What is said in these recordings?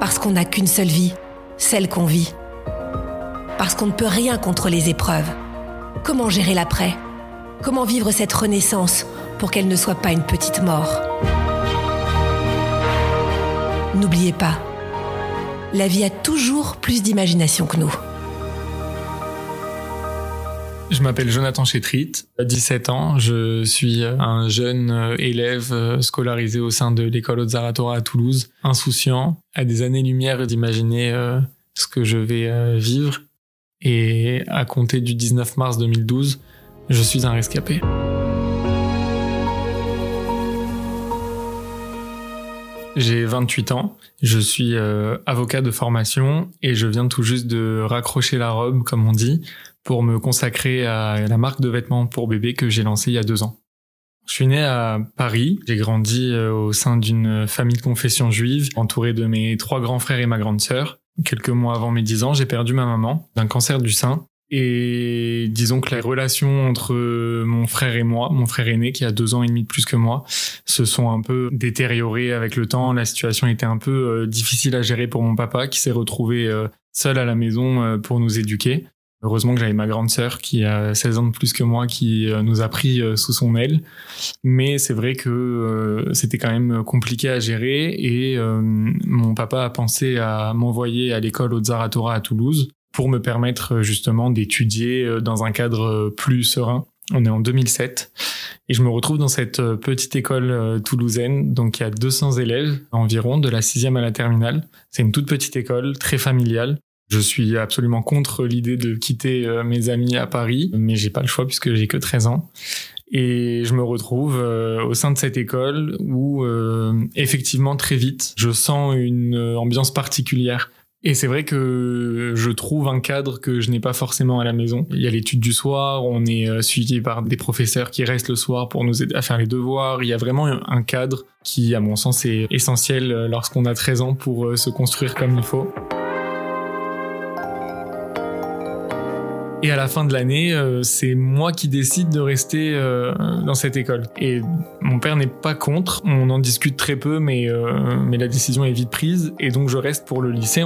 Parce qu'on n'a qu'une seule vie, celle qu'on vit. Parce qu'on ne peut rien contre les épreuves. Comment gérer l'après? Comment vivre cette renaissance pour qu'elle ne soit pas une petite mort? N'oubliez pas, la vie a toujours plus d'imagination que nous. Je m'appelle Jonathan Chétrit, à 17 ans, je suis un jeune élève scolarisé au sein de l'école Haute-Zaratora à Toulouse, insouciant, à des années-lumière d'imaginer euh, ce que je vais euh, vivre. Et à compter du 19 mars 2012, je suis un rescapé. J'ai 28 ans, je suis euh, avocat de formation et je viens tout juste de raccrocher la robe, comme on dit, pour me consacrer à la marque de vêtements pour bébé que j'ai lancée il y a deux ans. Je suis né à Paris, j'ai grandi euh, au sein d'une famille de confession juive, entouré de mes trois grands frères et ma grande sœur. Quelques mois avant mes dix ans, j'ai perdu ma maman d'un cancer du sein. Et disons que les relations entre mon frère et moi, mon frère aîné qui a deux ans et demi de plus que moi, se sont un peu détériorées avec le temps. La situation était un peu euh, difficile à gérer pour mon papa qui s'est retrouvé euh, seul à la maison pour nous éduquer. Heureusement que j'avais ma grande sœur qui a 16 ans de plus que moi qui euh, nous a pris euh, sous son aile. Mais c'est vrai que euh, c'était quand même compliqué à gérer et mon papa a pensé à m'envoyer à l'école au Zaratora à Toulouse pour me permettre justement d'étudier dans un cadre plus serein. On est en 2007 et je me retrouve dans cette petite école toulousaine. Donc il y a 200 élèves environ de la sixième à la terminale. C'est une toute petite école très familiale je suis absolument contre l'idée de quitter euh, mes amis à Paris, mais j'ai pas le choix puisque j'ai que 13 ans. Et je me retrouve euh, au sein de cette école où euh, effectivement très vite, je sens une ambiance particulière. Et c'est vrai que je trouve un cadre que je n'ai pas forcément à la maison. Il y a l'étude du soir, on est suivi par des professeurs qui restent le soir pour nous aider à faire les devoirs. Il y a vraiment un cadre qui, à mon sens, est essentiel lorsqu'on a 13 ans pour se construire comme il faut. Et à la fin de l'année, euh, c'est moi qui décide de rester euh, dans cette école. Et mon père n'est pas contre. On en discute très peu, mais, euh, mais la décision est vite prise. Et donc je reste pour le lycée.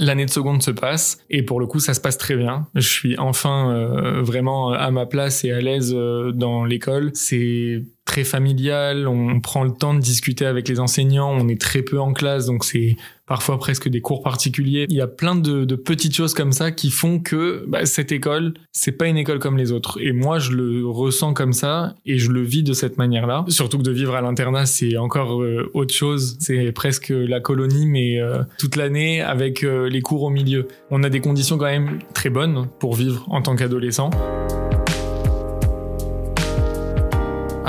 L'année de seconde se passe et pour le coup ça se passe très bien. Je suis enfin vraiment à ma place et à l'aise dans l'école. C'est très familial, on prend le temps de discuter avec les enseignants, on est très peu en classe, donc c'est parfois presque des cours particuliers. Il y a plein de, petites choses comme ça qui font que bah, cette école, c'est pas une école comme les autres. Et moi, je le ressens comme ça et je le vis de cette manière-là. Surtout que de vivre à l'internat, c'est encore euh, autre chose. C'est presque la colonie, mais euh, toute l'année avec euh, les cours au milieu. On a des conditions quand même très bonnes pour vivre en tant qu'adolescent.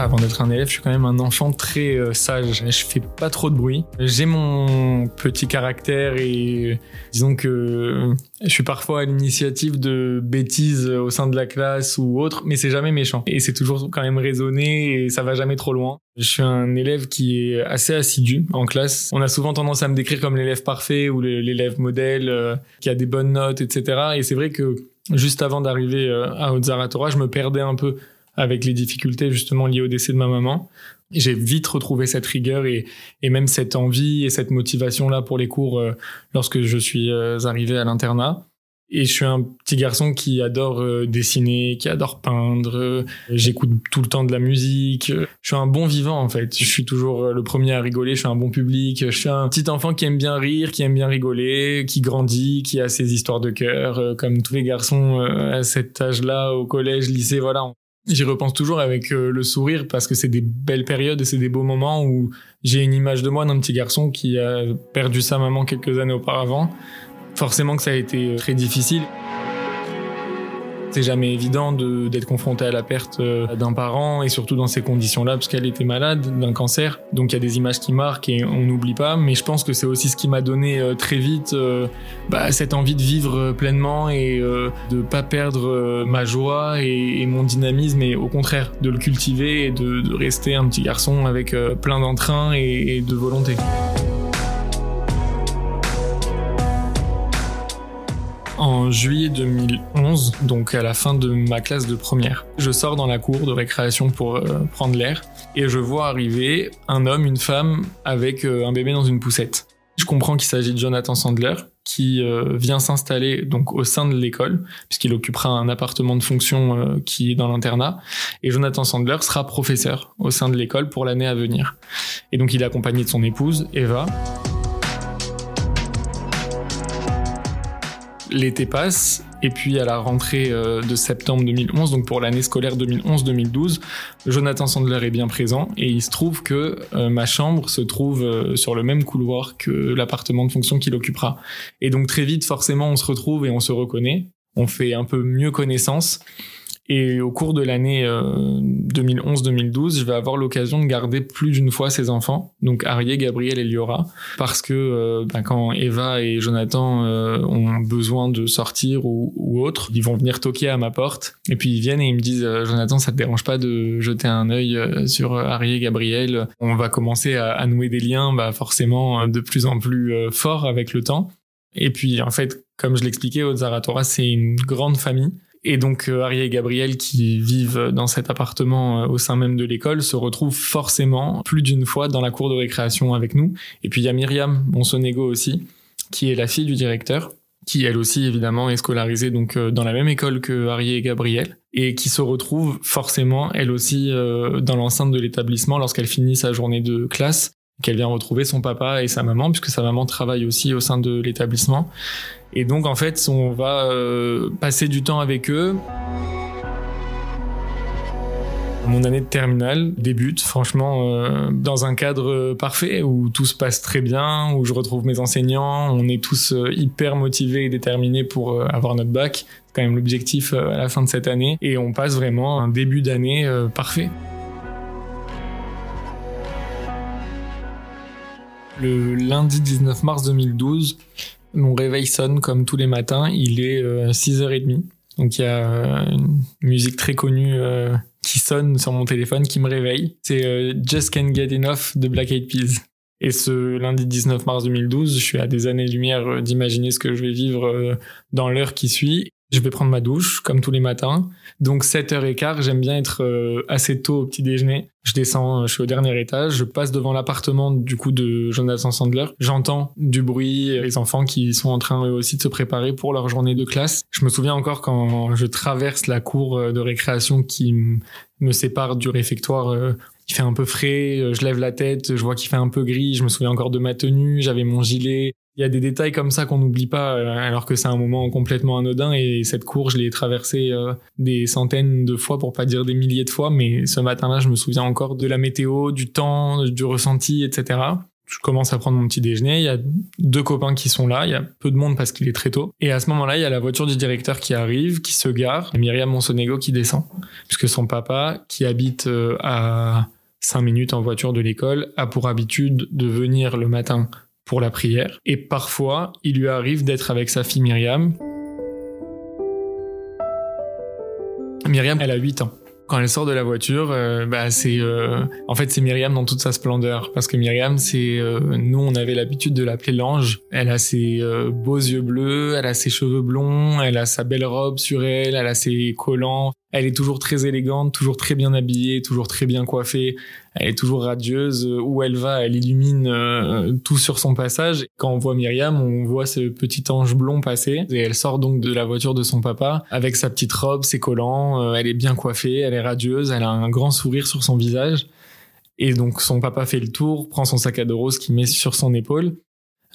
Avant d'être un élève, je suis quand même un enfant très euh, sage. Je fais pas trop de bruit. J'ai mon petit caractère et disons que je suis parfois à l'initiative de bêtises au sein de la classe ou autre, mais c'est jamais méchant. Et c'est toujours quand même raisonné et ça va jamais trop loin. Je suis un élève qui est assez assidu en classe. On a souvent tendance à me décrire comme l'élève parfait ou l'élève modèle euh, qui a des bonnes notes, etc. Et c'est vrai que juste avant d'arriver euh, à Haute-Zaratora, je me perdais un peu avec les difficultés justement liées au décès de ma maman. J'ai vite retrouvé cette rigueur et, même cette envie et cette motivation là pour les cours euh, lorsque je suis euh, arrivé à l'internat. Et je suis un petit garçon qui adore euh, dessiner, qui adore peindre. J'écoute tout le temps de la musique. Je suis un bon vivant en fait. Je suis toujours le premier à rigoler. Je suis un bon public. Je suis un petit enfant qui aime bien rire, qui aime bien rigoler, qui grandit, qui a ses histoires de cœur, comme tous les garçons à cet âge-là, au collège, lycée, voilà. J'y repense toujours avec euh, le sourire parce que c'est des belles périodes et c'est des beaux moments où j'ai une image de moi d'un petit garçon qui a perdu sa maman quelques années auparavant. Forcément que ça a été très difficile. C'est jamais évident de- d'être confronté à la perte euh, d'un parent et surtout dans ces conditions-là parce qu'elle était malade d'un cancer. Donc il y a des images qui marquent et on n'oublie pas. Mais je pense que c'est aussi ce qui m'a donné euh, très vite euh, bah, cette envie de vivre pleinement et de pas perdre ma joie et, mon dynamisme et au contraire de le cultiver et de, rester un petit garçon avec plein d'entrain et de volonté. Juillet 2011, donc à la fin de ma classe de première. Je sors dans la cour de récréation pour euh, prendre l'air et je vois arriver un homme, une femme avec euh, un bébé dans une poussette. Je comprends qu'il s'agit de Jonathan Sandler qui euh, vient s'installer donc au sein de l'école puisqu'il occupera un appartement de fonction qui est dans l'internat et Jonathan Sandler sera professeur au sein de l'école pour l'année à venir. Et donc il est accompagné de son épouse Eva l'été passe et puis à la rentrée euh, de septembre 2011, donc pour l'année scolaire 2011-2012, Jonathan Sandler est bien présent et il se trouve que euh, ma chambre se trouve euh, sur le même couloir que l'appartement de fonction qu'il occupera. Et donc très vite, forcément, on se retrouve et on se reconnaît. On fait un peu mieux connaissance. Et au cours de l'année euh, 2011-2012, je vais avoir l'occasion de garder plus d'une fois ces enfants, donc Arié, Gabriel et Liora, parce que euh, ben, quand Eva et Jonathan euh, ont besoin de sortir ou, ou autre, ils vont venir toquer à ma porte, et puis ils viennent et ils me disent euh, Jonathan, ça te dérange pas de jeter un œil euh, sur Arié, Gabriel? On va commencer à, à nouer des liens, bah, forcément euh, de plus en plus euh, forts avec le temps. Et puis en fait, comme je l'expliquais, Zaratora, c'est une grande famille. Et donc euh, Harry et Gabriel qui vivent dans cet appartement euh, au sein même de l'école se retrouvent forcément plus d'une fois dans la cour de récréation avec nous. Et puis il y a Myriam Monsonego aussi, qui est la fille du directeur, qui elle aussi évidemment est scolarisée donc euh, dans la même école que Harry et Gabriel, et qui se retrouve forcément elle aussi dans l'enceinte de l'établissement lorsqu'elle finit sa journée de classe qu'elle vient retrouver son papa et sa maman, puisque sa maman travaille aussi au sein de l'établissement. Et donc, en fait, on va euh, passer du temps avec eux. Mon année de terminale débute, franchement, euh, dans un cadre parfait où tout se passe très bien, où je retrouve mes enseignants, on est tous euh, hyper motivés et déterminés pour euh, avoir notre bac. C'est quand même l'objectif euh, à la fin de cette année. Et on passe vraiment un début d'année parfait. Le lundi 19 mars 2012, mon réveil sonne comme tous les matins. Il est euh, 6h30. Donc il y a euh, une musique très connue euh, qui sonne sur mon téléphone qui me réveille. C'est euh, Just Can't Get Enough de Black Eyed Peas. Et ce lundi 19 mars 2012, je suis à des années-lumière euh, d'imaginer ce que je vais vivre euh, dans l'heure qui suit. Je vais prendre ma douche, comme tous les matins. Donc 7h15, j'aime bien être euh, assez tôt au petit déjeuner. Je descends, euh, je suis au dernier étage, je passe devant l'appartement du coup de Jonathan Sandler. J'entends du bruit, les enfants qui sont en train eux aussi de se préparer pour leur journée de classe. Je me souviens encore quand je traverse la cour euh, de récréation qui me sépare du réfectoire. euh, il fait un peu frais, euh, je lève la tête, je vois qu'il fait un peu gris, je me souviens encore de ma tenue, j'avais mon gilet. Il y a des détails comme ça qu'on n'oublie pas, euh, alors que c'est un moment complètement anodin et cette cour, je l'ai traversée euh, des centaines de fois, pour pas dire des milliers de fois, mais ce matin-là, je me souviens encore de la météo, du temps, du ressenti, etc. Je commence à prendre mon petit déjeuner, il y a deux copains qui sont là, il y a peu de monde parce qu'il est très tôt. Et à ce moment-là, il y a la voiture du directeur qui arrive, qui se gare, et Myriam Monsonego qui descend. Puisque son papa, qui habite euh, à 5 minutes en voiture de l'école, a pour habitude de venir le matin pour la prière. Et parfois, il lui arrive d'être avec sa fille Myriam. Myriam, elle a 8 ans. Quand elle sort de la voiture, euh, bah c'est euh, en fait c'est Myriam dans toute sa splendeur parce que Myriam c'est euh, nous on avait l'habitude de l'appeler l'ange. Elle a ses beaux yeux bleus, elle a ses cheveux blonds, elle a sa belle robe sur elle, elle a ses collants. Elle est toujours très élégante, toujours très bien habillée, toujours très bien coiffée. Elle est toujours radieuse. Où elle va, elle illumine euh, tout sur son passage. Quand on voit Myriam, on voit ce petit ange blond passer. Et elle sort donc de la voiture de son papa avec sa petite robe, ses collants. Euh, elle est bien coiffée, elle est radieuse, elle a un grand sourire sur son visage. Et donc son papa fait le tour, prend son sac à dos rose qu'il met sur son épaule.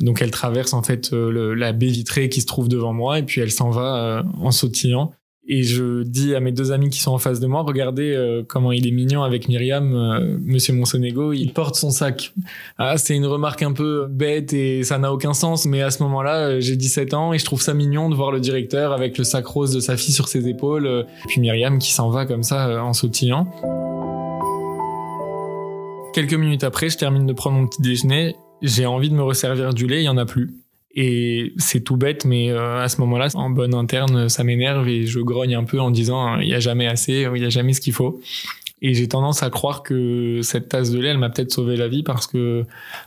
Donc elle traverse en fait euh, la baie vitrée qui se trouve devant moi et puis elle s'en va en sautillant. Et je dis à mes deux amis qui sont en face de moi, regardez euh, comment il est mignon avec Myriam, euh, Monsieur Monsonego, il porte son sac. Ah, c'est une remarque un peu bête et ça n'a aucun sens, mais à ce moment-là, euh, j'ai 17 ans et je trouve ça mignon de voir le directeur avec le sac rose de sa fille sur ses épaules, et puis Myriam qui s'en va comme ça en sautillant. Quelques minutes après, je termine de prendre mon petit déjeuner, j'ai envie de me resservir du lait, il y en a plus. Et c'est tout bête, mais euh, à ce moment-là, en bonne interne, ça m'énerve et je grogne un peu en disant il y a jamais assez, il y a jamais ce qu'il faut. Et j'ai tendance à croire que cette tasse de lait, elle m'a peut-être sauvé la vie parce que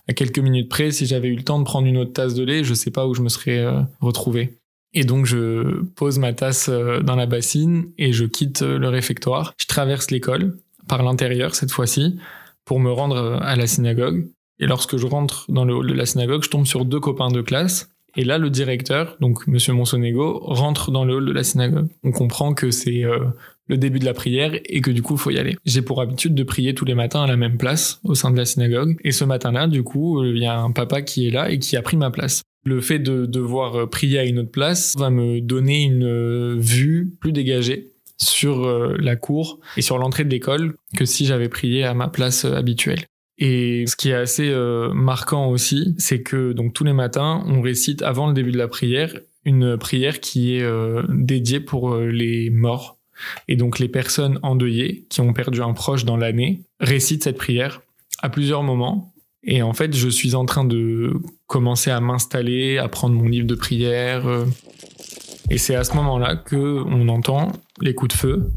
à quelques minutes près, si j'avais eu le temps de prendre une autre tasse de lait, je sais pas où je me serais euh, retrouvé. Et donc je pose ma tasse euh, dans la bassine et je quitte le réfectoire. Je traverse l'école par l'intérieur cette fois-ci pour me rendre à la synagogue. Et lorsque je rentre dans le hall de la synagogue, je tombe sur deux copains de classe. Et là, le directeur, donc Monsieur Monsonego, rentre dans le hall de la synagogue. On comprend que c'est euh, le début de la prière et que du coup, faut y aller. J'ai pour habitude de prier tous les matins à la même place au sein de la synagogue. Et ce matin-là, du coup, il y a un papa qui est là et qui a pris ma place. Le fait de devoir euh, prier à une autre place va me donner une euh, vue plus dégagée sur la cour et sur l'entrée de l'école que si j'avais prié à ma place habituelle. Et ce qui est assez euh, marquant aussi, c'est que donc tous les matins, on récite avant le début de la prière une prière qui est euh, dédiée pour euh, les morts. Et donc les personnes endeuillées qui ont perdu un proche dans l'année récitent cette prière à plusieurs moments. Et en fait, je suis en train de commencer à m'installer, à prendre mon livre de prière. et c'est à ce moment-là que on entend les coups de feu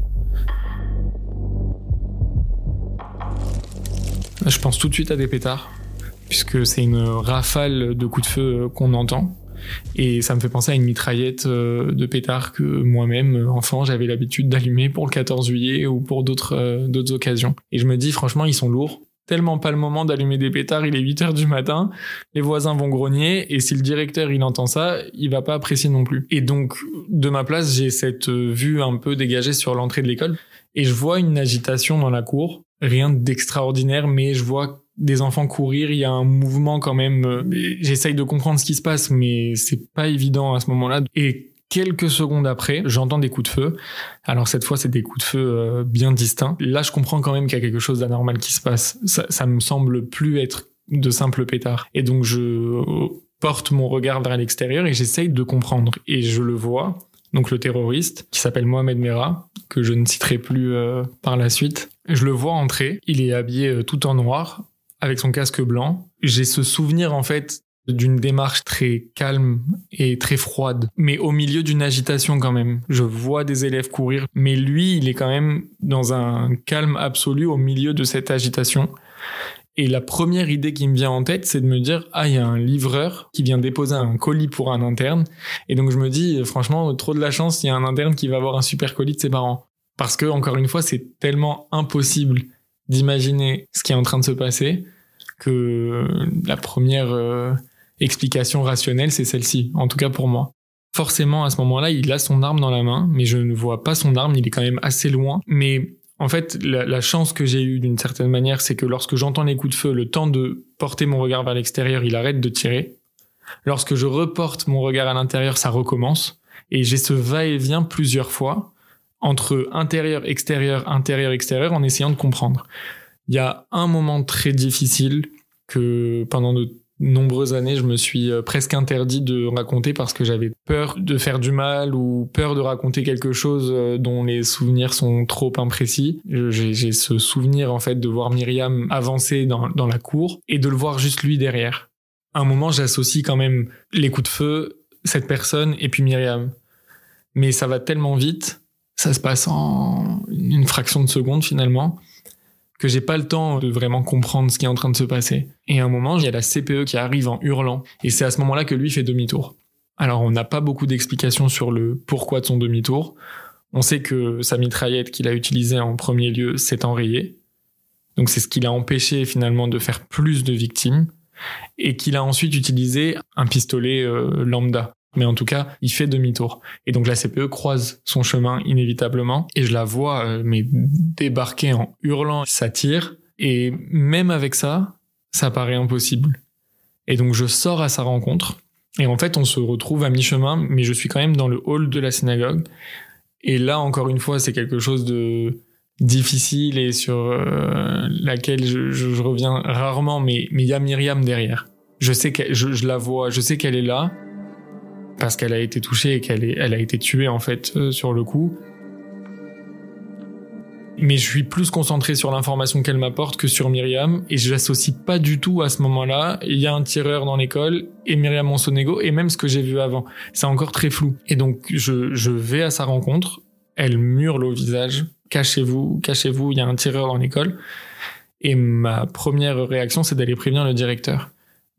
Je pense tout de suite à des pétards, puisque c'est une rafale de coups de feu qu'on entend. Et ça me fait penser à une mitraillette euh, de pétards que moi-même, enfant, j'avais l'habitude d'allumer pour le 14 juillet ou pour d'autres euh, d'autres occasions. Et je me dis, franchement, ils sont lourds. Tellement pas le moment d'allumer des pétards, il est 8 heures du matin, les voisins vont grogner, et si le directeur il entend ça, il va pas apprécier non plus. Et donc, de ma place, j'ai cette vue un peu dégagée sur l'entrée de l'école, et je vois une agitation dans la cour, rien d'extraordinaire, mais je vois des enfants courir, il y a un mouvement quand même. Euh, j'essaye de comprendre ce qui se passe, mais c'est pas évident à ce moment-là. Et quelques secondes après, j'entends des coups de feu. Alors cette fois, c'est des coups de feu euh, bien distincts. Là, je comprends quand même qu'il y a quelque chose d'anormal qui se passe. Ça, ça me semble plus être de simples pétards. Et donc je porte mon regard vers l'extérieur et j'essaye de comprendre. Et je le vois donc le terroriste, qui s'appelle Mohamed Merah, que je ne citerai plus euh, par la suite. Je le vois entrer, il est habillé euh, tout en noir, avec son casque blanc. J'ai ce souvenir en fait d'une démarche très calme et très froide, mais au milieu d'une agitation quand même. Je vois des élèves courir, mais lui, il est quand même dans un calme absolu au milieu de cette agitation. Et la première idée qui me vient en tête, c'est de me dire, ah, il y a un livreur qui vient déposer un colis pour un interne. Et donc je me dis, franchement, trop de la chance, il y a un interne qui va avoir un super colis de ses parents. Parce que, encore une fois, c'est tellement impossible d'imaginer ce qui est en train de se passer que la première euh, explication rationnelle, c'est celle-ci, en tout cas pour moi. Forcément, à ce moment-là, il a son arme dans la main, mais je ne vois pas son arme, il est quand même assez loin. Mais en fait, la, chance que j'ai eue d'une certaine manière, c'est que lorsque j'entends les coups de feu, le temps de porter mon regard vers l'extérieur, il arrête de tirer. Lorsque je reporte mon regard à l'intérieur, ça recommence. Et j'ai ce va-et-vient plusieurs fois entre intérieur, extérieur, intérieur, extérieur, en essayant de comprendre. Il y a un moment très difficile que pendant de nombreuses années, je me suis euh, presque interdit de raconter parce que j'avais peur de faire du mal ou peur de raconter quelque chose euh, dont les souvenirs sont trop imprécis. J'ai ce souvenir en fait de voir Myriam avancer dans, dans la cour et de le voir juste lui derrière. À un moment, j'associe quand même les coups de feu, cette personne et puis Myriam. Mais ça va tellement vite, ça se passe en une fraction de seconde finalement que j'ai pas le temps de vraiment comprendre ce qui est en train de se passer. Et à un moment, il y a la CPE qui arrive en hurlant. Et c'est à ce moment-là que lui fait demi-tour. Alors, on n'a pas beaucoup d'explications sur le pourquoi de son demi-tour. On sait que sa mitraillette qu'il a utilisée en premier lieu s'est enrayée. Donc c'est ce qui l'a empêché finalement de faire plus de victimes et qu'il a ensuite utilisé un pistolet euh, lambda. Mais en tout cas, il fait demi-tour. Et donc la CPE croise son chemin inévitablement et je la vois euh, mais débarquer en hurlant, ça tire et même avec ça, ça paraît impossible. Et donc je sors à sa rencontre et en fait on se retrouve à mi-chemin mais je suis quand même dans le hall de la synagogue et là encore une fois c'est quelque chose de difficile et sur euh, laquelle je, reviens rarement, mais il y a Myriam derrière. Je sais que je, la vois, je sais qu'elle est là parce qu'elle a été touchée et qu'elle elle a été tuée en fait euh, sur le coup. Mais je suis plus concentré sur l'information qu'elle m'apporte que sur Myriam et je l'associe pas du tout à ce moment-là. Il y a un tireur dans l'école et Myriam Monsonego et même ce que j'ai vu avant. C'est encore très flou. Et donc je, je vais à sa rencontre. Elle murle au visage cachez-vous, cachez-vous, il y a un tireur dans l'école. Et ma première réaction, c'est d'aller prévenir le directeur.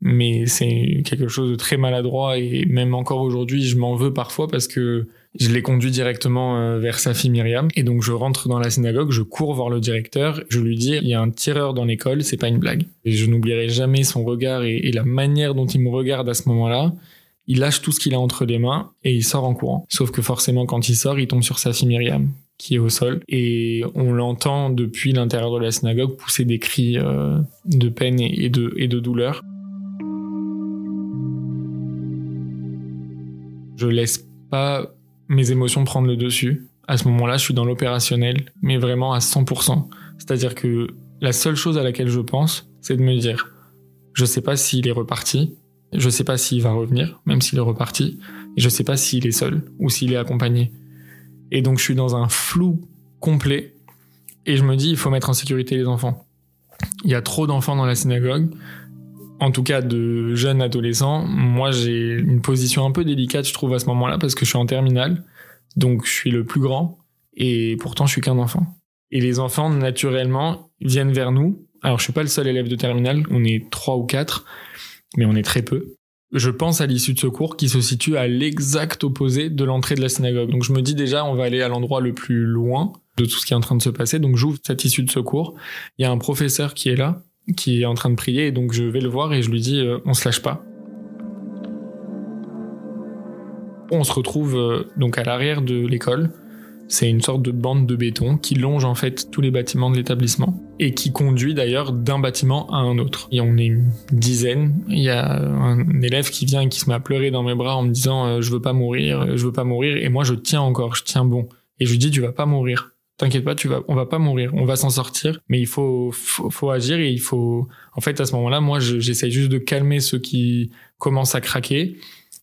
Mais c'est quelque chose de très maladroit et même encore aujourd'hui, je m'en veux parfois parce que je l'ai conduit directement euh, vers sa fille Myriam. Et donc je rentre dans la synagogue, je cours voir le directeur, je lui dis il y a un tireur dans l'école, c'est pas une blague. Et je n'oublierai jamais son regard et, la manière dont il me regarde à ce moment-là. Il lâche tout ce qu'il a entre les mains et il sort en courant. Sauf que forcément, quand il sort, il tombe sur sa fille Myriam, qui est au sol. Et on l'entend depuis l'intérieur de la synagogue pousser des cris euh, de peine et, de, et de douleur. Je laisse pas mes émotions prendre le dessus. À ce moment-là, je suis dans l'opérationnel, mais vraiment à 100%. C'est-à-dire que la seule chose à laquelle je pense, c'est de me dire, je sais pas s'il est reparti, je sais pas s'il va revenir, même s'il est reparti, et je sais pas s'il est seul ou s'il est accompagné. Et donc je suis dans un flou complet. Et je me dis, il faut mettre en sécurité les enfants. Il y a trop d'enfants dans la synagogue, en tout cas de jeunes adolescents. Moi, j'ai une position un peu délicate, je trouve, à ce moment-là, parce que je suis en terminale. Donc je suis le plus grand. Et pourtant, je suis qu'un enfant. Et les enfants, naturellement, viennent vers nous. Alors, je suis pas le seul élève de terminale. On est trois ou quatre, mais on est très peu je pense à l'issue de secours qui se situe à l'exact opposé de l'entrée de la synagogue. Donc je me dis déjà, on va aller à l'endroit le plus loin de tout ce qui est en train de se passer. Donc j'ouvre cette issue de secours. Il y a un professeur qui est là, qui est en train de prier, et donc je vais le voir et je lui dis, euh, on se lâche pas. On se retrouve euh, donc à l'arrière de l'école. C'est une sorte de bande de béton qui longe en fait tous les bâtiments de l'établissement et qui conduit d'ailleurs d'un bâtiment à un autre. Et on est une dizaine. Il y a un élève qui vient et qui se met à pleurer dans mes bras en me disant euh, je veux pas mourir, je veux pas mourir. Et moi je tiens encore, je tiens bon. Et je lui dis tu vas pas mourir. T'inquiète pas, tu vas, on va pas mourir, on va s'en sortir, mais il faut, faut, agir et il faut, en fait, à ce moment-là, moi, j'essaye juste de calmer ceux qui commencent à craquer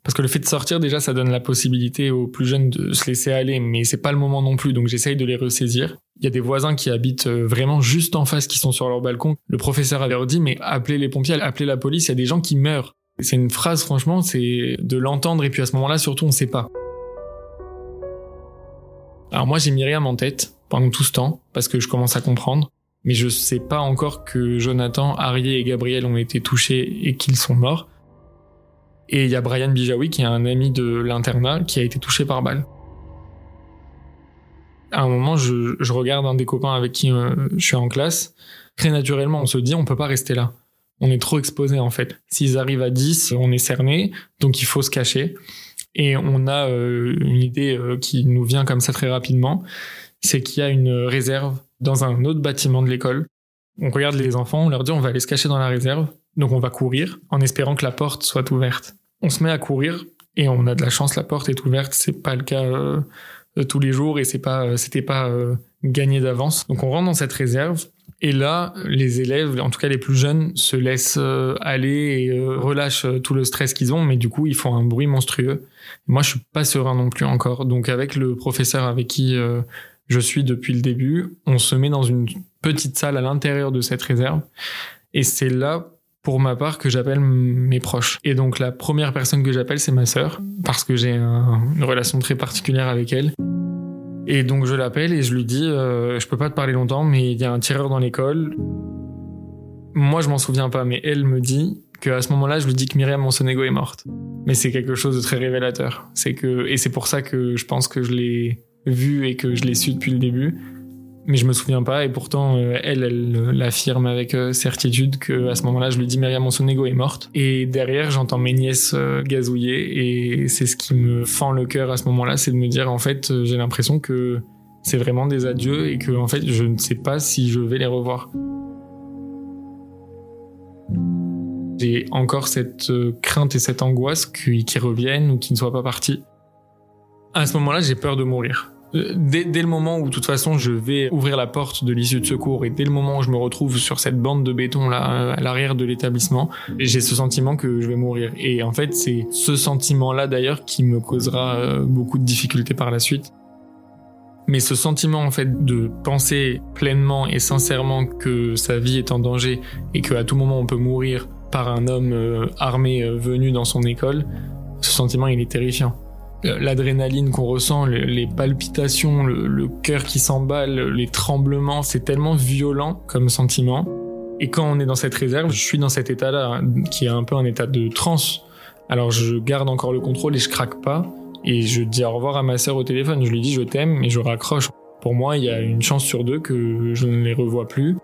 parce que le fait de sortir, déjà, ça donne la possibilité aux plus jeunes de se laisser aller, mais c'est pas le moment non plus, donc j'essaye de les ressaisir. Il y a des voisins qui habitent euh, vraiment juste en face, qui sont sur leur balcon. Le professeur avait dit, mais appelez les pompiers, appelez la police, il y a des gens qui meurent. C'est une phrase, franchement, c'est de l'entendre, et puis à ce moment-là, surtout, on sait pas. Alors moi, j'ai Myriam en tête pendant tout ce temps, parce que je commence à comprendre, mais je sais pas encore que Jonathan, Harry et Gabriel ont été touchés et qu'ils sont morts. Et il y a Brian Bijawi, qui est un ami de l'internat, qui a été touché par balle. À un moment, je, regarde un des copains avec qui euh, je suis en classe. Très naturellement, on se dit, on peut pas rester là. On est trop exposé en fait. S'ils arrivent à 10, on est cerné, donc il faut se cacher. Et on a euh, une idée euh, qui nous vient comme ça très rapidement, c'est qu'il y a une réserve dans un autre bâtiment de l'école. On regarde les enfants, on leur dit on va aller se cacher dans la réserve, donc on va courir en espérant que la porte soit ouverte on se met à courir et on a de la chance, la porte est ouverte. C'est pas le cas euh, tous les jours et c'est pas, c'était pas gagné d'avance. Donc on rentre dans cette réserve et là, les élèves, en tout cas les plus jeunes, se laissent aller et relâchent tout le stress qu'ils ont, mais du coup ils font un bruit monstrueux. Moi, je suis pas serein non plus encore. Donc avec le professeur avec qui je suis depuis le début, on se met dans une petite salle à l'intérieur de cette réserve et c'est là pour ma part que j'appelle mes proches. Et donc la première personne que j'appelle c'est ma sœur parce que j'ai une relation très particulière avec elle. Et donc je l'appelle et je lui dis euh, je peux pas te parler longtemps mais il y a un tireur dans l'école. Moi je m'en souviens pas mais elle me dit qu'à ce moment-là je lui dis que Myriam Monsonego est morte. Mais c'est quelque chose de très révélateur. C'est que et c'est pour ça que je pense que je l'ai vu et que je l'ai su depuis le début. Mais je me souviens pas et pourtant euh, elle, elle l'affirme avec euh, certitude que à ce moment-là, je lui dis Myriam Monsonego est morte. Et derrière, j'entends mes nièces euh, gazouiller et c'est ce qui me fend le cœur à ce moment-là, c'est de me dire en fait, j'ai l'impression que c'est vraiment des adieux et que en fait, je ne sais pas si je vais les revoir. J'ai encore cette crainte et cette angoisse qu'ils reviennent ou qu'ils ne soient pas partis. À ce moment-là, j'ai peur de mourir. Euh, dès, dès, le moment où, de toute façon, je vais ouvrir la porte de l'issue de secours et dès le moment où je me retrouve sur cette bande de béton là à l'arrière de l'établissement, j'ai ce sentiment que je vais mourir. Et en fait, c'est ce sentiment-là d'ailleurs qui me causera euh, beaucoup de difficultés par la suite. Mais ce sentiment en fait de penser pleinement et sincèrement que sa vie est en danger et qu'à tout moment on peut mourir par un homme euh, armé venu dans son école, ce sentiment il est terrifiant l'adrénaline qu'on ressent, les palpitations, le, cœur qui s'emballe, les tremblements, c'est tellement violent comme sentiment. Et quand on est dans cette réserve, je suis dans cet état-là, qui est un peu un état de transe. Alors je garde encore le contrôle et je craque pas. Et je dis au revoir à ma sœur au téléphone. Je lui dis je t'aime et je raccroche. Pour moi, il y a une chance sur deux que je ne les revois plus.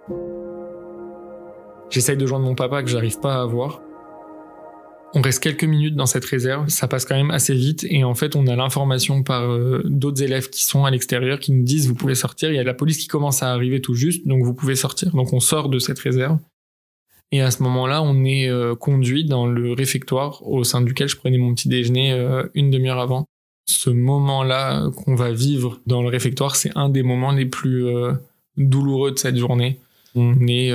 J'essaye de joindre mon papa que j'arrive pas à voir. On reste quelques minutes dans cette réserve, ça passe quand même assez vite et en fait on a l'information par euh, d'autres élèves qui sont à l'extérieur qui nous disent vous pouvez sortir, il y a la police qui commence à arriver tout juste donc vous pouvez sortir. Donc on sort de cette réserve et à ce moment-là on est euh, conduit dans le réfectoire au sein duquel je prenais mon petit déjeuner euh, une demi-heure avant. Ce moment-là qu'on va vivre dans le réfectoire c'est un des moments les plus douloureux de cette journée. On est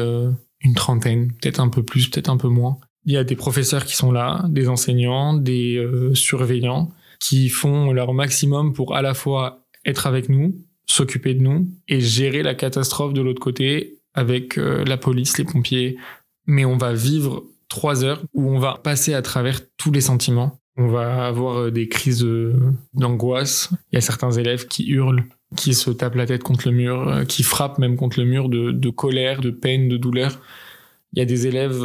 une trentaine, peut-être un peu plus, peut-être un peu moins il y a des professeurs qui sont là, des enseignants, des euh, surveillants, qui font leur maximum pour à la fois être avec nous, s'occuper de nous et gérer la catastrophe de l'autre côté avec euh, la police, les pompiers. Mais on va vivre trois heures où on va passer à travers tous les sentiments. On va avoir euh, des crises d'angoisse. Il y a certains élèves qui hurlent, qui se tapent la tête contre le mur, qui frappent même contre le mur de, de colère, de peine, de douleur. Il y a des élèves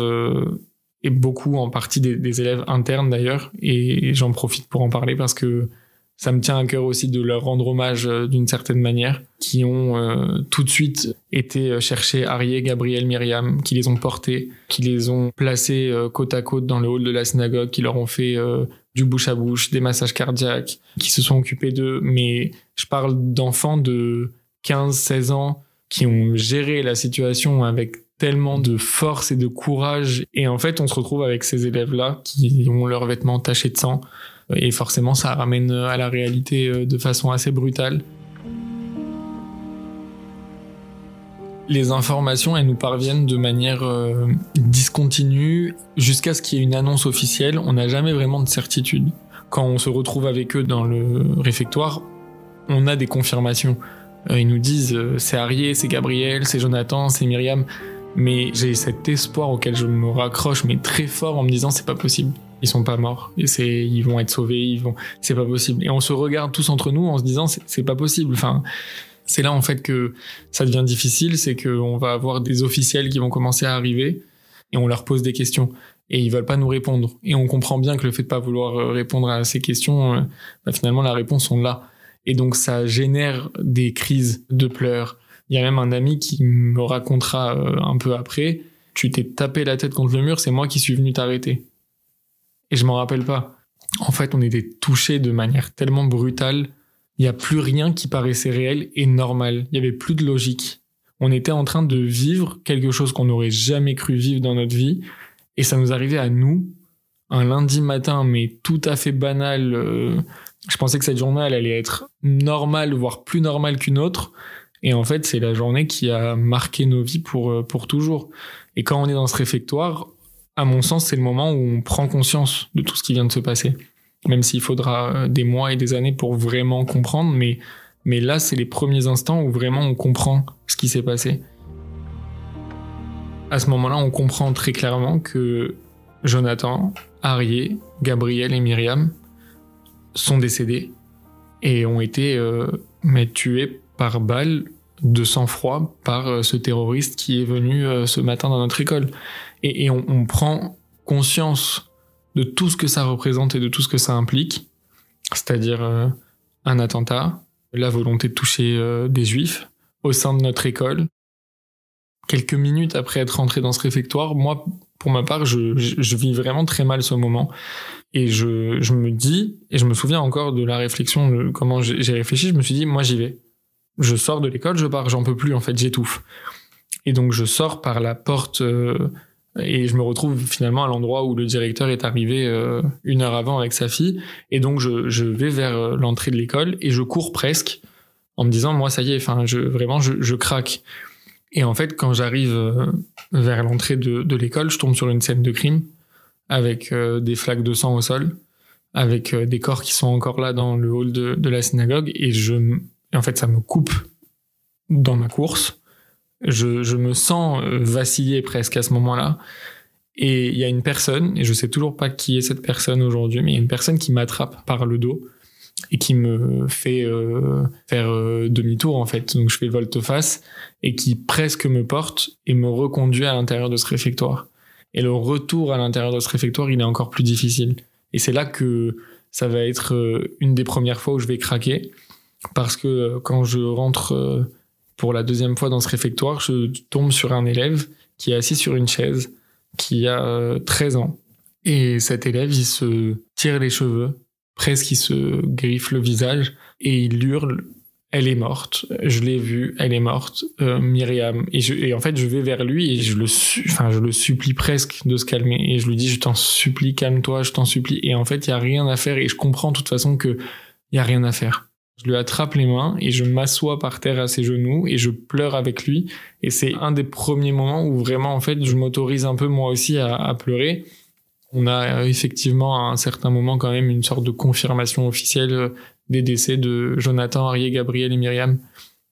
et beaucoup en partie des, élèves internes d'ailleurs. Et j'en profite pour en parler parce que ça me tient à cœur aussi de leur rendre hommage euh, d'une certaine manière, qui ont euh, tout de suite été euh, chercher Arié, Gabriel, Myriam, qui les ont portés, qui les ont placés côte à côte dans le hall de la synagogue, qui leur ont fait du bouche à bouche, des massages cardiaques, qui se sont occupés d'eux. Mais je parle d'enfants de 15, 16 ans qui ont géré la situation avec tellement de force et de courage. Et en fait, on se retrouve avec ces élèves-là qui ont leurs vêtements tachés de sang. Et forcément, ça ramène à la réalité euh, de façon assez brutale. Les informations, elles nous parviennent de manière euh, discontinue jusqu'à ce qu'il y ait une annonce officielle. On n'a jamais vraiment de certitude. Quand on se retrouve avec eux dans le réfectoire, on a des confirmations. Euh, ils nous disent c'est Arié, c'est Gabriel, c'est Jonathan, c'est Myriam mais j'ai cet espoir auquel je me raccroche mais très fort en me disant c'est pas possible ils sont pas morts et c'est ils vont être sauvés ils vont c'est pas possible et on se regarde tous entre nous en se disant c'est pas possible enfin c'est là en fait que ça devient difficile c'est que on va avoir des officiels qui vont commencer à arriver et on leur pose des questions. Et ils veulent pas nous répondre. Et on comprend bien que le fait de pas vouloir euh, répondre à ces questions euh, bah, finalement la réponse on l'a. Et donc ça génère des crises de pleurs. Il y a même un ami qui me racontera euh, un peu après, tu t'es tapé la tête contre le mur, c'est moi qui suis venu t'arrêter. Et je m'en rappelle pas. En fait, on était touchés de manière tellement brutale, il n'y a plus rien qui paraissait réel et normal. Il y avait plus de logique. On était en train de vivre quelque chose qu'on n'aurait jamais cru vivre dans notre vie, et ça nous arrivait à nous, un lundi matin, mais tout à fait banal. Euh, je pensais que cette journée, elle allait être normale, voire plus normale qu'une autre. Et en fait, c'est la journée qui a marqué nos vies pour, euh, pour toujours. Et quand on est dans ce réfectoire, à mon sens, c'est le moment où on prend conscience de tout ce qui vient de se passer. Même s'il faudra euh, des mois et des années pour vraiment comprendre, mais, mais là, c'est les premiers instants où vraiment on comprend ce qui s'est passé. À ce moment-là, on comprend très clairement que Jonathan, Arié, Gabriel et Myriam sont décédés et ont été euh, mais tués par balle de sang-froid par euh, ce terroriste qui est venu euh, ce matin dans notre école. Et, on, prend conscience de tout ce que ça représente et de tout ce que ça implique, c'est-à-dire euh, un attentat, la volonté de toucher des juifs au sein de notre école. Quelques minutes après être rentré dans ce réfectoire, moi, pour ma part, je, vis vraiment très mal ce moment. Et je, je, me dis, et je me souviens encore de la réflexion, de comment j'ai réfléchi, je me suis dit, moi j'y vais. Je sors de l'école, je pars, j'en peux plus, en fait, j'étouffe. Et donc je sors par la porte euh, et je me retrouve finalement à l'endroit où le directeur est arrivé euh, une heure avant avec sa fille. Et donc je, vais vers euh, l'entrée de l'école et je cours presque en me disant, moi ça y est, enfin, je, vraiment, je, je craque. Et en fait, quand j'arrive euh, vers l'entrée de, l'école, je tombe sur une scène de crime avec des flaques de sang au sol, avec des corps qui sont encore là dans le hall de, la synagogue, et je, en fait, ça me coupe dans ma course. Je, me sens vaciller presque à ce moment-là. Et il y a une personne, et je sais toujours pas qui est cette personne aujourd'hui, mais il y a une personne qui m'attrape par le dos et qui me fait euh, faire euh, demi-tour en fait. Donc je fais volte-face et qui presque me porte et me reconduit à l'intérieur de ce réfectoire. Et le retour à l'intérieur de ce réfectoire, il est encore plus difficile. Et c'est là que ça va être euh, une des premières fois où je vais craquer parce que quand je rentre pour la deuxième fois dans ce réfectoire, je tombe sur un élève qui est assis sur une chaise, qui a 13 ans. Et cet élève, il se tire les cheveux presque il se griffe le visage et il hurle elle est morte. Je l'ai vue. Elle est morte euh, Myriam et en fait je vais vers lui et je le enfin je le supplie presque de se calmer et je lui dis je t'en supplie calme-toi je t'en supplie et en fait il y a rien à faire et je comprends de toute façon que il y a rien à faire je lui attrape les mains et je m'assois par terre à ses genoux et je pleure avec lui et c'est un des premiers moments où vraiment en fait je m'autorise un peu moi aussi à, pleurer on a euh, effectivement à un certain moment quand même une sorte de confirmation officielle euh, des décès de Jonathan, Arié, Gabriel et Myriam.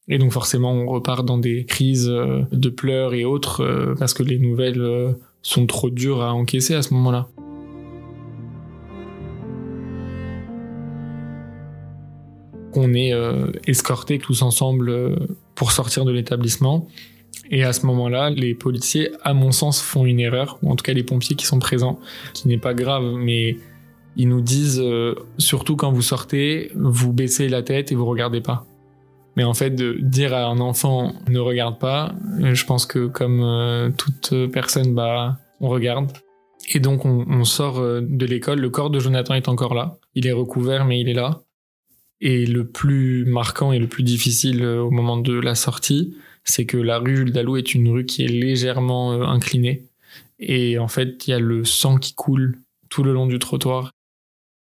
Et donc forcément, on repart dans des crises euh, de pleurs et autres parce que les nouvelles sont trop dures à encaisser à ce moment-là. On est escortés tous ensemble pour sortir de l'établissement. Et à ce moment-là, les policiers, à mon sens, font une erreur, ou en tout cas les pompiers qui sont présents, qui n'est pas grave, mais ils nous disent, euh, surtout quand vous sortez, vous baissez la tête et vous regardez pas. Mais en fait, de dire à un enfant ne regarde pas, euh, je pense que comme euh, toute personne, bah, on regarde. Et donc on, on sort de l'école, le corps de Jonathan est encore là. Il est recouvert, mais il est là. Et le plus marquant et le plus difficile au moment de la sortie, c'est que la rue Jules Dalou est une rue qui est légèrement euh, inclinée. Et en fait, il y a le sang qui coule tout le long du trottoir.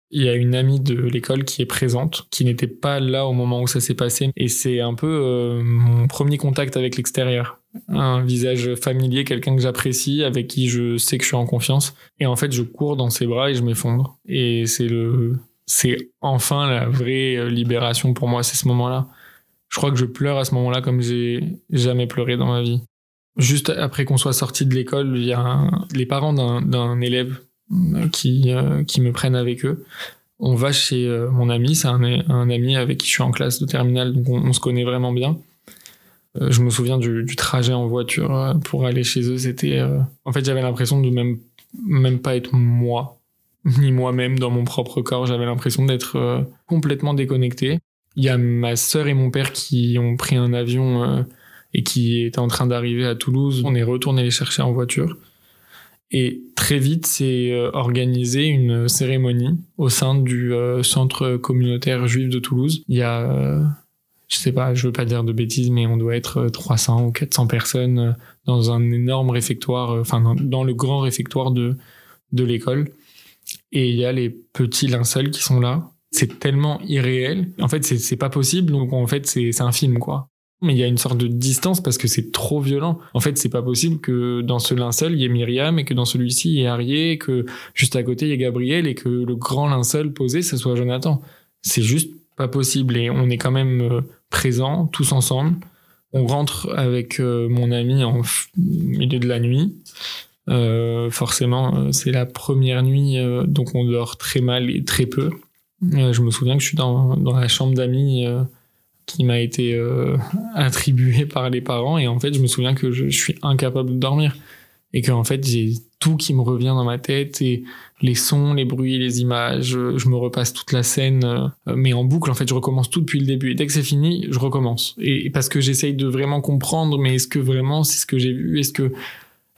Il y a une amie de l'école qui est présente, qui n'était pas là au moment où ça s'est passé. Et c'est un peu euh, mon premier contact avec l'extérieur. Un visage familier, quelqu'un que j'apprécie, avec qui je sais que je suis en confiance. Et en fait, je cours dans ses bras et je m'effondre. Et c'est le, c'est enfin la vraie euh, libération pour moi, c'est ce moment-là. Je crois que je pleure à ce moment-là comme j'ai jamais pleuré dans ma vie. Juste après qu'on soit sorti de l'école, il y a les parents d'un élève euh, qui, euh, qui me prennent avec eux. On va chez mon ami, c'est un, un, ami avec qui je suis en classe de terminale, donc on, se connaît vraiment bien. je me souviens du, du, trajet en voiture pour aller chez eux. C'était, en fait, j'avais l'impression de même même pas être moi, ni moi-même dans mon propre corps. J'avais l'impression d'être complètement déconnecté. Il y a ma sœur et mon père qui ont pris un avion euh, et qui étaient en train d'arriver à Toulouse. On est retourné les chercher en voiture. Et très vite, c'est euh, organisé une cérémonie au sein du euh, centre communautaire juif de Toulouse. Il y a, je sais pas, je veux pas dire de bêtises, mais on doit être 300 ou 400 personnes dans un énorme réfectoire, enfin dans, le grand réfectoire de de l'école. Et il y a les petits linceuls qui sont là c'est tellement irréel. En fait, c'est pas possible. Donc, en fait, c'est un film, quoi. Mais il y a une sorte de distance parce que c'est trop violent. En fait, c'est pas possible que dans ce linceul, il y ait Myriam et que dans celui-ci, il y ait Harriet, que juste à côté, il y ait Gabriel et que le grand linceul posé, ce soit Jonathan. C'est juste pas possible. Et on est quand même euh, présents, tous ensemble. On rentre avec euh, mon ami en milieu de la nuit. Euh, forcément, c'est la première nuit, donc on dort très mal et très peu. Euh, je me souviens que je suis dans, dans la chambre d'amis euh, qui m'a été euh, attribuée par les parents et en fait je me souviens que je, suis incapable de dormir et que en fait j'ai tout qui me revient dans ma tête et les sons, les bruits, les images, je me repasse toute la scène, euh, mais en boucle en fait, je recommence tout depuis le début. Et dès que c'est fini, je recommence. Et, parce que j'essaye de vraiment comprendre, mais est-ce que vraiment c'est ce que j'ai vu, est-ce que et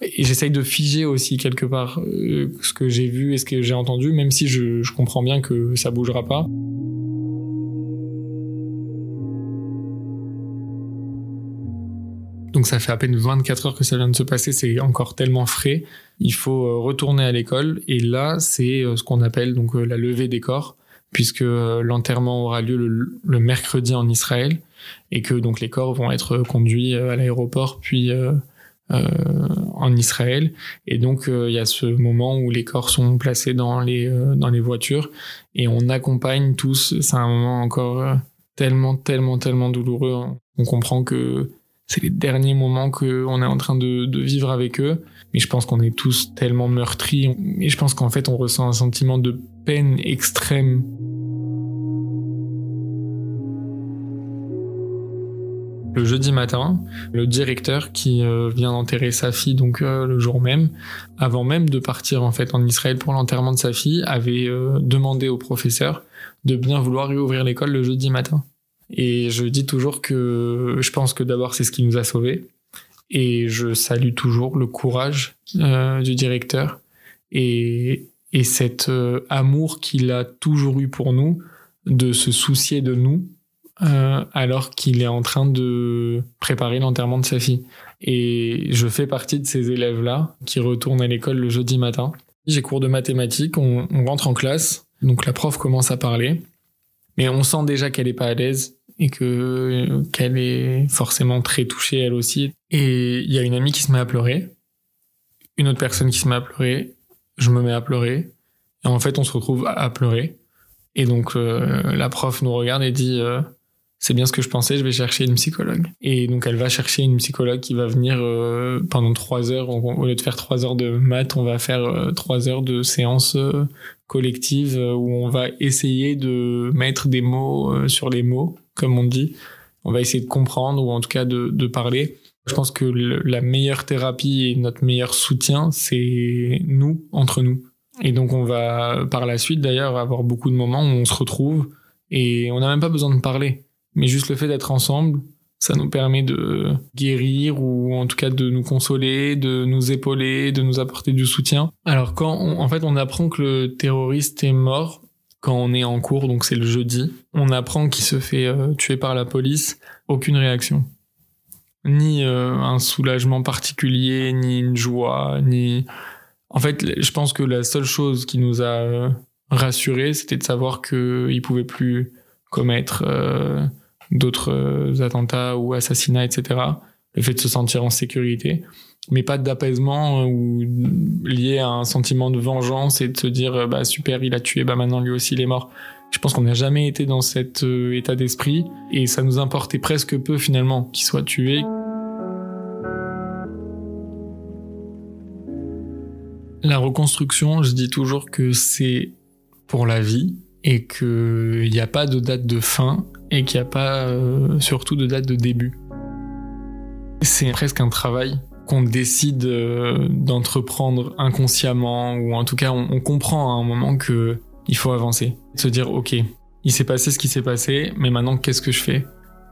j'essaye de figer aussi quelque part euh, ce que j'ai vu et ce que j'ai entendu, même si je, je comprends bien que ça bougera pas. Donc ça fait à peine 24 heures que ça vient de se passer, c'est encore tellement frais. Il faut euh, retourner à l'école et là c'est euh, ce qu'on appelle donc la levée des corps puisque l'enterrement aura lieu le, mercredi en Israël et que donc les corps vont être conduits à l'aéroport puis en Israël et donc il y a ce moment où les corps sont placés dans les dans les voitures et on accompagne tous c'est un moment encore tellement tellement tellement douloureux on comprend que c'est les derniers moments qu'on est en train de, de, vivre avec eux. Mais je pense qu'on est tous tellement meurtris. Et je pense qu'en fait, on ressent un sentiment de peine extrême. Le jeudi matin, le directeur qui euh, vient d'enterrer sa fille donc euh, le jour même, avant même de partir en fait en Israël pour l'enterrement de sa fille, avait euh, demandé au professeur de bien vouloir réouvrir l'école le jeudi matin. Et je dis toujours que je pense que d'abord c'est ce qui nous a sauvés. Et je salue toujours le courage du directeur et, et cet amour qu'il a toujours eu pour nous, de se soucier de nous, euh, alors qu'il est en train de préparer l'enterrement de sa fille. Et je fais partie de ces élèves-là qui retournent à l'école le jeudi matin. J'ai cours de mathématiques, on, rentre en classe, donc la prof commence à parler, mais on sent déjà qu'elle est pas à l'aise et que qu'elle est forcément très touchée elle aussi. Et il y a une amie qui se met à pleurer, une autre personne qui se met à pleurer, je me mets à pleurer, et en fait on se retrouve à pleurer. Et donc euh, la prof nous regarde et dit euh, c'est bien ce que je pensais, je vais chercher une psychologue. Et donc elle va chercher une psychologue qui va venir euh, pendant trois heures, au lieu de faire trois heures de maths, on va faire trois heures de séance collective où on va essayer de mettre des mots sur les mots comme on dit. On va essayer de comprendre ou en tout cas de, de parler. Je pense que la meilleure thérapie et notre meilleur soutien, c'est nous, entre nous. Et donc on va par la suite d'ailleurs avoir beaucoup de moments où on se retrouve et on n'a même pas besoin de parler. Mais juste le fait d'être ensemble, ça nous permet de guérir ou en tout cas de nous consoler, de nous épauler, de nous apporter du soutien. Alors quand en fait on apprend que le terroriste est mort, quand on est en cours, donc c'est le jeudi, on apprend qu'il se fait euh, tuer par la police, aucune réaction. Ni euh, un soulagement particulier, ni une joie, ni... En fait, je pense que la seule chose qui nous a euh, rassurés, c'était de savoir qu'il pouvait plus commettre d'autres attentats ou assassinats, etc. Le fait de se sentir en sécurité. Mais pas d'apaisement euh, ou lié à un sentiment de vengeance et de se dire euh, bah super il a tué bah maintenant lui aussi il est mort. Je pense qu'on n'a jamais été dans cet euh, état d'esprit. Et ça nous importait presque peu finalement qu'il soit tué. La reconstruction je dis toujours que c'est pour la vie et qu'il n'y a pas de date de fin et qu'il n'y a pas surtout de date de début. C'est presque un travail qu'on décide euh, d'entreprendre inconsciemment ou en tout cas on, comprend à un moment que il faut avancer, se dire ok, il s'est passé ce qui s'est passé, mais maintenant qu'est-ce que je fais?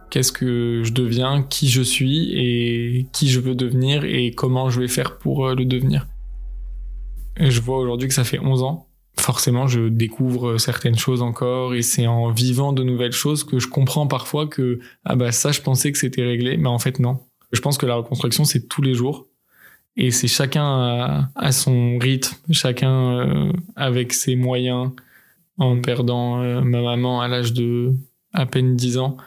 Qu'est-ce que je deviens? Qui je suis? Et qui je veux devenir? Et comment je vais faire pour euh, le devenir? Et Je vois aujourd'hui que ça fait 11 ans. Forcément, je découvre certaines choses encore et c'est en vivant de nouvelles choses que je comprends parfois que ah bah ça je pensais que c'était réglé, mais en fait non je pense que la reconstruction, c'est tous les jours. Et c'est chacun à, son rythme, chacun euh, avec ses moyens. En perdant euh, ma maman à l'âge de à peine 10 ans,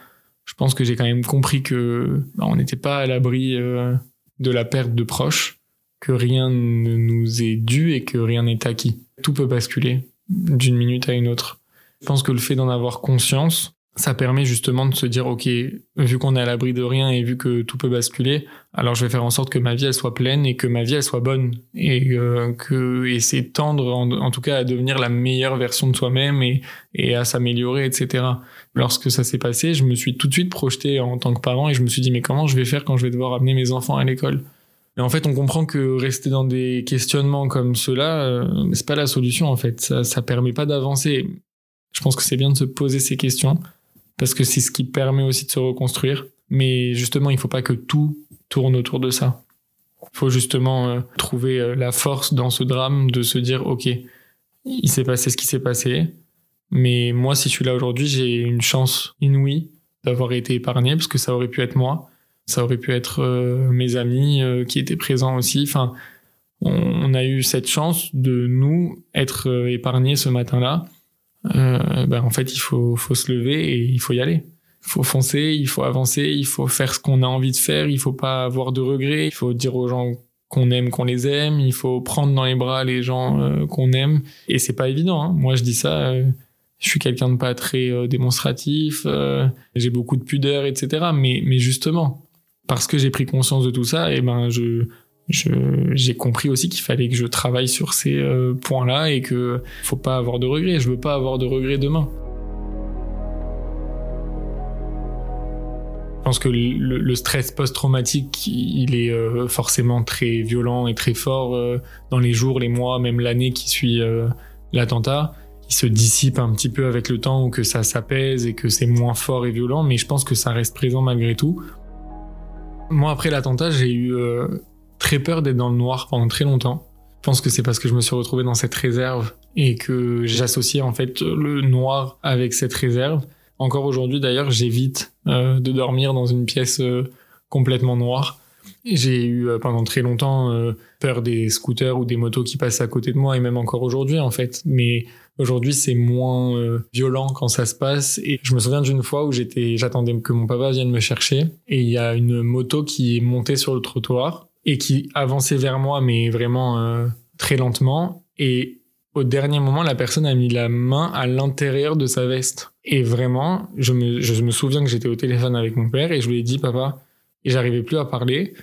je pense que j'ai quand même compris que bah, on n'était pas à l'abri euh, de la perte de proches, que rien ne nous est dû et que rien n'est acquis. Tout peut basculer d'une minute à une autre. Je pense que le fait d'en avoir conscience, ça permet justement de se dire ok vu qu'on est à l'abri de rien et vu que tout peut basculer alors je vais faire en sorte que ma vie elle soit pleine et que ma vie elle soit bonne et euh, que et c'est tendre en, tout cas à devenir la meilleure version de soi-même et et à s'améliorer etc lorsque ça s'est passé je me suis tout de suite projeté en tant que parent et je me suis dit mais comment je vais faire quand je vais devoir amener mes enfants à l'école? Et en fait, on comprend que rester dans des questionnements comme ceux-là, euh, c'est pas la solution en fait. Ça, permet pas d'avancer. Je pense que c'est bien de se poser ces questions parce que c'est ce qui permet aussi de se reconstruire. Mais justement, il faut pas que tout tourne autour de ça. Il faut justement euh, trouver euh, la force dans ce drame de se dire, ok, il s'est passé ce qui s'est passé, mais moi, si je suis là aujourd'hui, j'ai une chance inouïe d'avoir été épargné parce que ça aurait pu être moi, ça aurait pu être euh, mes amis qui étaient présents aussi. Enfin, on, a eu cette chance de nous être épargnés ce matin-là. ben en fait, il faut, faut se lever et il faut y aller il faut foncer, il faut avancer, il faut faire ce qu'on a envie de faire, il faut pas avoir de regrets, il faut dire aux gens qu'on aime, qu'on les aime, il faut prendre dans les bras les gens euh, qu'on aime. Et c'est pas évident. Hein. Moi, je dis ça. Euh, je suis quelqu'un de pas très euh, démonstratif. j'ai beaucoup de pudeur, etc. Mais, mais justement, parce que j'ai pris conscience de tout ça, et eh ben je j'ai compris aussi qu'il fallait que je travaille sur ces points-là et que faut pas avoir de regrets. Je veux pas avoir de regrets demain. Je pense que le, stress post-traumatique, il est euh, forcément très violent et très fort euh, dans les jours, les mois, même l'année qui suit euh, l'attentat. Il se dissipe un petit peu avec le temps ou que ça s'apaise et que c'est moins fort et violent, mais je pense que ça reste présent malgré tout. Moi, après l'attentat, j'ai eu très peur d'être dans le noir pendant très longtemps. Je pense que c'est parce que je me suis retrouvé dans cette réserve et que j'associais en fait le noir avec cette réserve. Encore aujourd'hui, d'ailleurs, j'évite euh, de dormir dans une pièce euh, complètement noire. J'ai eu euh, pendant très longtemps peur des scooters ou des motos qui passent à côté de moi, et même encore aujourd'hui, en fait. Mais aujourd'hui, c'est moins violent quand ça se passe. Et je me souviens d'une fois où j'étais, j'attendais que mon papa vienne me chercher, et il y a une moto qui est montée sur le trottoir et qui avançait vers moi, mais vraiment très lentement. Et au dernier moment, la personne a mis la main à l'intérieur de sa veste. Et vraiment, je me, je me souviens que j'étais au téléphone avec mon père et je lui ai dit, papa, et j'arrivais plus à parler.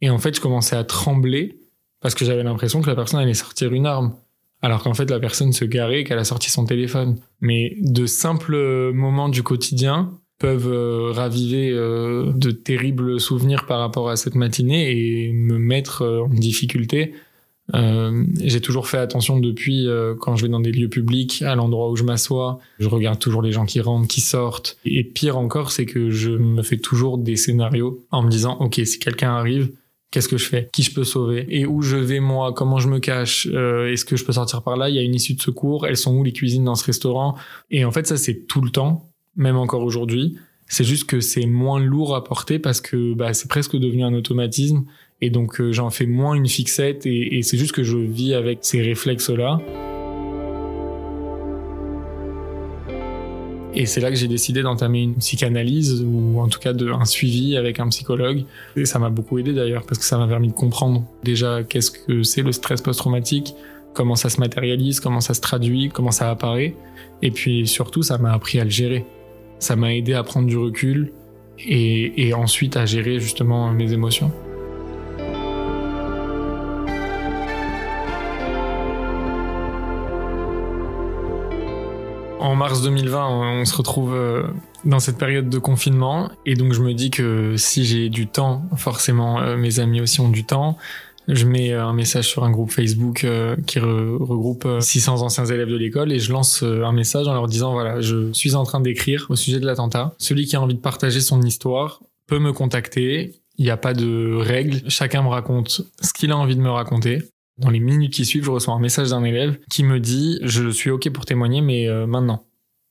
Et en fait, je commençais à trembler parce que j'avais l'impression que la personne allait sortir une arme. Alors qu'en fait, la personne se garait qu'elle a sorti son téléphone. Mais de simples moments du quotidien peuvent euh, raviver euh, de terribles souvenirs par rapport à cette matinée et me mettre euh, en difficulté j'ai toujours fait attention depuis quand je vais dans des lieux publics, à l'endroit où je m'assois. Je regarde toujours les gens qui rentrent, qui sortent. Et pire encore, c'est que je me fais toujours des scénarios en me disant, ok, si quelqu'un arrive, qu'est-ce que je fais? Qui je peux sauver? Et où je vais moi? Comment je me cache? Euh, Est-ce que je peux sortir par là? Il y a une issue de secours. Elles sont où les cuisines dans ce restaurant? Et en fait, ça c'est tout le temps, même encore aujourd'hui. C'est juste que c'est moins lourd à porter parce que bah, c'est presque devenu un automatisme. Et donc euh, j'en fais moins une fixette et, et c'est juste que je vis avec ces réflexes-là. Et c'est là que j'ai décidé d'entamer une psychanalyse ou en tout cas de, un suivi avec un psychologue. Et ça m'a beaucoup aidé d'ailleurs parce que ça m'a permis de comprendre déjà qu'est-ce que c'est le stress post-traumatique, comment ça se matérialise, comment ça se traduit, comment ça apparaît. Et puis surtout, ça m'a appris à le gérer. Ça m'a aidé à prendre du recul et, et ensuite à gérer justement mes émotions. Mars 2020, on se retrouve euh, dans cette période de confinement et donc je me dis que si j'ai du temps, forcément euh, mes amis aussi ont du temps. Je mets euh, un message sur un groupe Facebook qui regroupe 600 anciens élèves de l'école et je lance un message en leur disant voilà, je suis en train d'écrire au sujet de l'attentat. Celui qui a envie de partager son histoire peut me contacter. Il n'y a pas de règles. Chacun me raconte ce qu'il a envie de me raconter. Dans les minutes qui suivent, je reçois un message d'un élève qui me dit je suis ok pour témoigner, mais maintenant.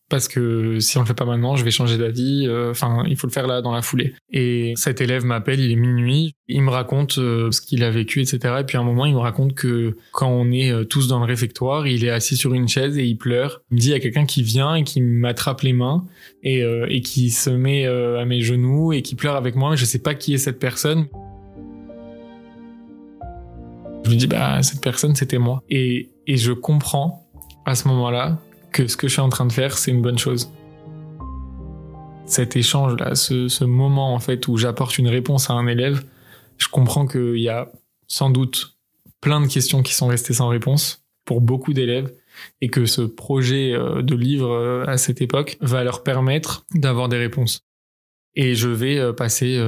Parce que si on le fait pas maintenant, je vais changer d'avis. Euh, enfin, il faut le faire là, dans la foulée. Et cet élève m'appelle, il est minuit, il me raconte euh, ce qu'il a vécu, etc. Et puis à un moment, il me raconte que quand on est tous dans le réfectoire, il est assis sur une chaise et il pleure. Il me dit il y a quelqu'un qui vient et qui m'attrape les mains et, qui se met à mes genoux et qui pleure avec moi. Je sais pas qui est cette personne. Je lui dis, bah, cette personne, c'était moi. Et je comprends à ce moment-là que ce que je suis en train de faire, c'est une bonne chose. Cet échange-là, ce, ce moment, en fait, où j'apporte une réponse à un élève, je comprends qu'il y a sans doute plein de questions qui sont restées sans réponse pour beaucoup d'élèves et que ce projet euh, de livre euh, à cette époque va leur permettre d'avoir des réponses. Et je vais passer,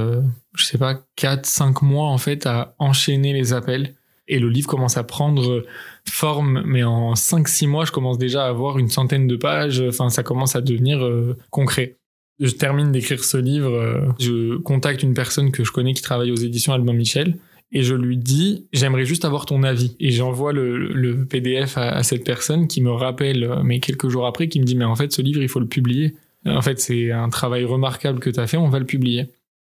je sais pas, 4, 5 mois en fait à enchaîner les appels. Et le livre commence à prendre forme, mais en 5-6 mois, je commence déjà à avoir une centaine de pages. Enfin, ça commence à devenir concret. Je termine d'écrire ce livre, je contacte une personne que je connais qui travaille aux éditions Albin Michel et je lui dis j'aimerais juste avoir ton avis et j'envoie le, PDF à, cette personne qui me rappelle euh, mais quelques jours après qui me dit mais en fait ce livre il faut le publier en fait c'est un travail remarquable que tu as fait on va le publier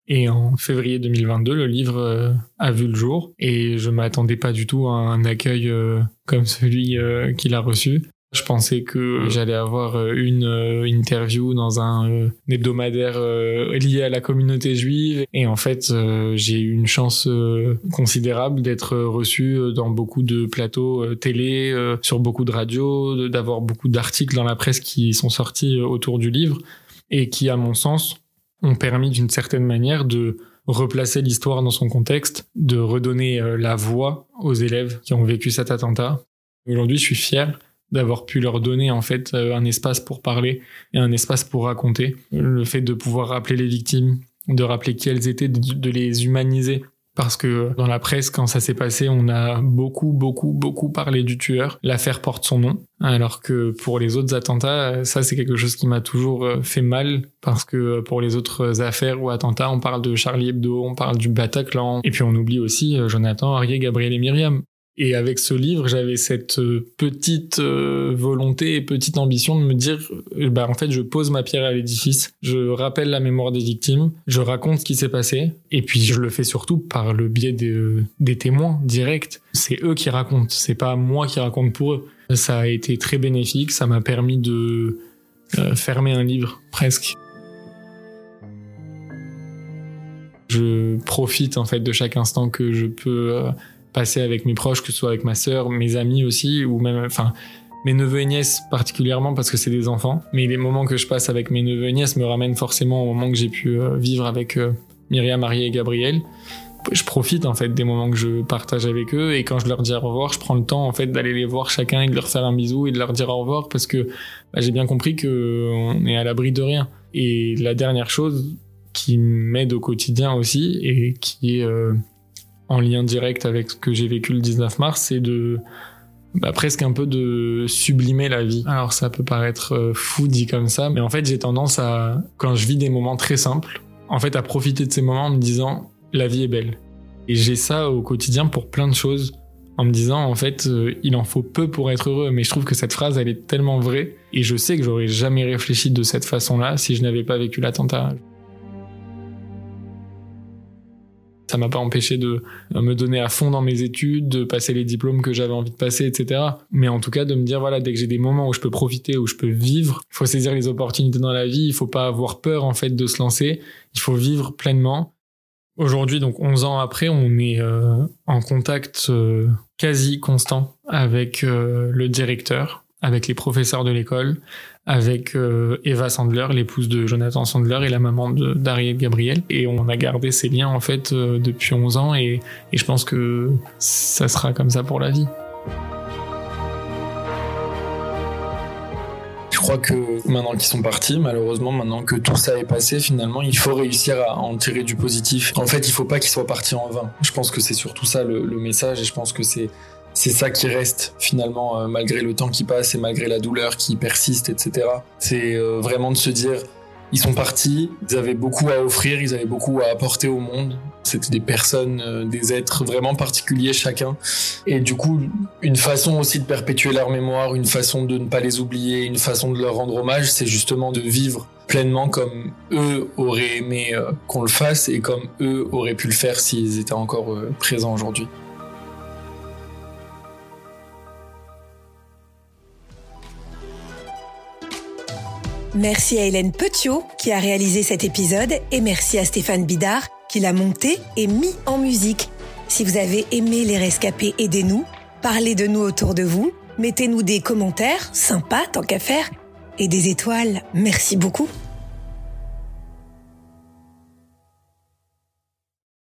et en février 2022 le livre euh, a vu le jour. Et je m'attendais pas du tout à un accueil euh, comme celui qu'il a reçu. Je pensais que j'allais avoir euh, une euh, interview dans un euh, hebdomadaire lié à la communauté juive. Et en fait j'ai eu une chance considérable d'être reçu dans beaucoup de plateaux télé, sur beaucoup de radios, d'avoir beaucoup d'articles dans la presse qui sont sortis autour du livre. Et qui à mon sens ont permis d'une certaine manière de replacer l'histoire dans son contexte, de redonner la voix aux élèves qui ont vécu cet attentat. Aujourd'hui, je suis fier d'avoir pu leur donner en fait euh, un espace pour parler et un espace pour raconter. Le fait de pouvoir rappeler les victimes, de rappeler qui elles étaient, de, les humaniser. Parce que dans la presse, quand ça s'est passé, on a beaucoup, beaucoup, beaucoup parlé du tueur. L'affaire porte son nom. Alors que pour les autres attentats, ça c'est quelque chose qui m'a toujours euh, fait mal. Parce que pour les autres affaires ou attentats, on parle de Charlie Hebdo, on parle du Bataclan. Et puis on oublie aussi euh, Jonathan, Arié, Gabriel et Myriam. Et avec ce livre, j'avais cette euh, petite euh, volonté et petite ambition de me dire, euh, bah en fait, je pose ma pierre à l'édifice, je rappelle la mémoire des victimes, je raconte ce qui s'est passé, et puis je le fais surtout par le biais des, témoins directs. C'est eux qui racontent, c'est pas moi qui raconte pour eux. Ça a été très bénéfique, ça m'a permis de fermer un livre presque. Je profite en fait de chaque instant que je peux passer avec mes proches, que ce soit avec ma sœur, mes amis aussi, ou même, enfin, mes neveux et nièces particulièrement parce que c'est des enfants. Mais les moments que je passe avec mes neveux et nièces me ramènent forcément au moment que j'ai pu euh, vivre avec euh, Myriam, Marie et Gabriel. Je profite en fait des moments que je partage avec eux et quand je leur dis au revoir, je prends le temps en fait d'aller les voir chacun et de leur faire un bisou et de leur dire au revoir parce que bah, j'ai bien compris que on est à l'abri de rien. Et la dernière chose qui m'aide au quotidien aussi et qui est euh, en lien direct avec ce que j'ai vécu le 19 mars, c'est de bah, presque un peu de sublimer la vie. Alors ça peut paraître euh, fou dit comme ça, mais en fait j'ai tendance à, quand je vis des moments très simples, en fait à profiter de ces moments en me disant la vie est belle. Et j'ai ça au quotidien pour plein de choses, en me disant en fait euh, il en faut peu pour être heureux, mais je trouve que cette phrase elle est tellement vraie, et je sais que j'aurais jamais réfléchi de cette façon-là si je n'avais pas vécu l'attentat. Ça m'a pas empêché de me donner à fond dans mes études, de passer les diplômes que j'avais envie de passer, etc. Mais en tout cas, de me dire, voilà, dès que j'ai des moments où je peux profiter, où je peux vivre, il faut saisir les opportunités dans la vie, il faut pas avoir peur, en fait, de se lancer, il faut vivre pleinement. Aujourd'hui, donc 11 ans après, on est euh, en contact euh, quasi constant avec euh, le directeur, avec les professeurs de l'école, avec euh, Eva Sandler, l'épouse de Jonathan Sandler et la maman d'Ariel Gabriel. Et on a gardé ces liens en fait euh, depuis 11 ans et, et je pense que ça sera comme ça pour la vie. Je crois que maintenant qu'ils sont partis, malheureusement, maintenant que tout ça est passé, finalement, il faut réussir à en tirer du positif. En fait, il faut pas qu'ils soient partis en vain. Je pense que c'est surtout ça le message et je pense que c'est c'est ça qui reste finalement euh, malgré le temps qui passe et malgré la douleur qui persiste, etc. C'est euh, vraiment de se dire, ils sont partis, ils avaient beaucoup à offrir, ils avaient beaucoup à apporter au monde. C'était des personnes, euh, des êtres vraiment particuliers chacun. Et du coup, une façon aussi de perpétuer leur mémoire, une façon de ne pas les oublier, une façon de leur rendre hommage, c'est justement de vivre pleinement comme eux auraient aimé qu'on le fasse et comme eux auraient pu le faire s'ils étaient encore présents aujourd'hui. Merci à Hélène Petiot qui a réalisé cet épisode et merci à Stéphane Bidard qui l'a monté et mis en musique. Si vous avez aimé Les Rescapés, aidez-nous, parlez de nous autour de vous, mettez-nous des commentaires, sympas tant qu'à faire, et des étoiles, merci beaucoup.